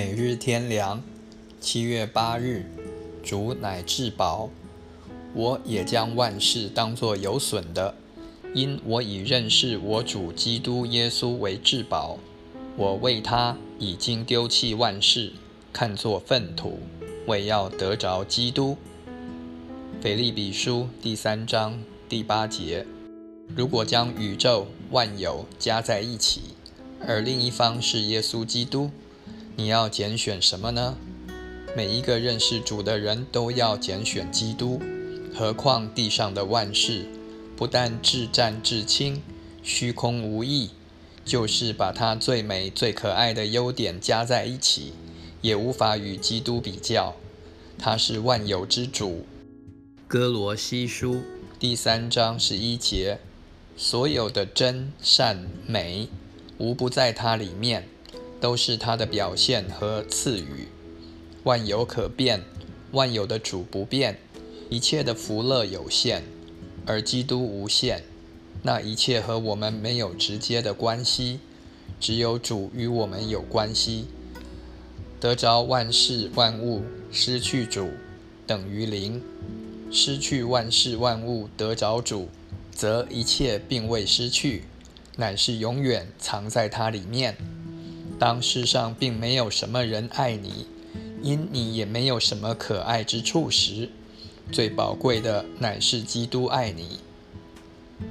每日天良，七月八日，主乃至宝，我也将万事当作有损的，因我已认识我主基督耶稣为至宝。我为他已经丢弃万事，看作粪土，为要得着基督。腓利比书第三章第八节。如果将宇宙万有加在一起，而另一方是耶稣基督。你要拣选什么呢？每一个认识主的人都要拣选基督。何况地上的万事，不但至战至轻、虚空无益，就是把它最美、最可爱的优点加在一起，也无法与基督比较。他是万有之主。哥罗西书第三章十一节：所有的真善美，无不在它里面。都是他的表现和赐予。万有可变，万有的主不变，一切的福乐有限，而基督无限。那一切和我们没有直接的关系，只有主与我们有关系。得着万事万物，失去主等于零；失去万事万物，得着主，则一切并未失去，乃是永远藏在它里面。当世上并没有什么人爱你，因你也没有什么可爱之处时，最宝贵的乃是基督爱你。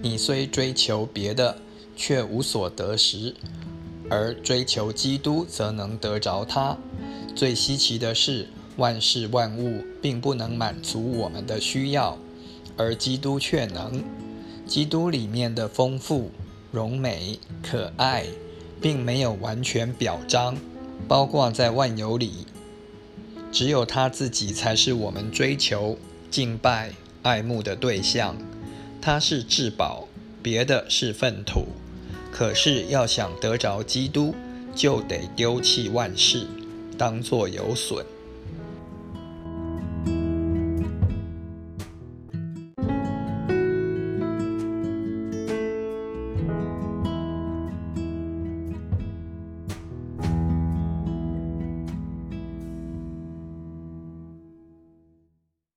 你虽追求别的，却无所得时，而追求基督，则能得着他。最稀奇的是，万事万物并不能满足我们的需要，而基督却能。基督里面的丰富、荣美、可爱。并没有完全表彰，包括在万有里，只有他自己才是我们追求、敬拜、爱慕的对象。他是至宝，别的是粪土。可是要想得着基督，就得丢弃万事，当作有损。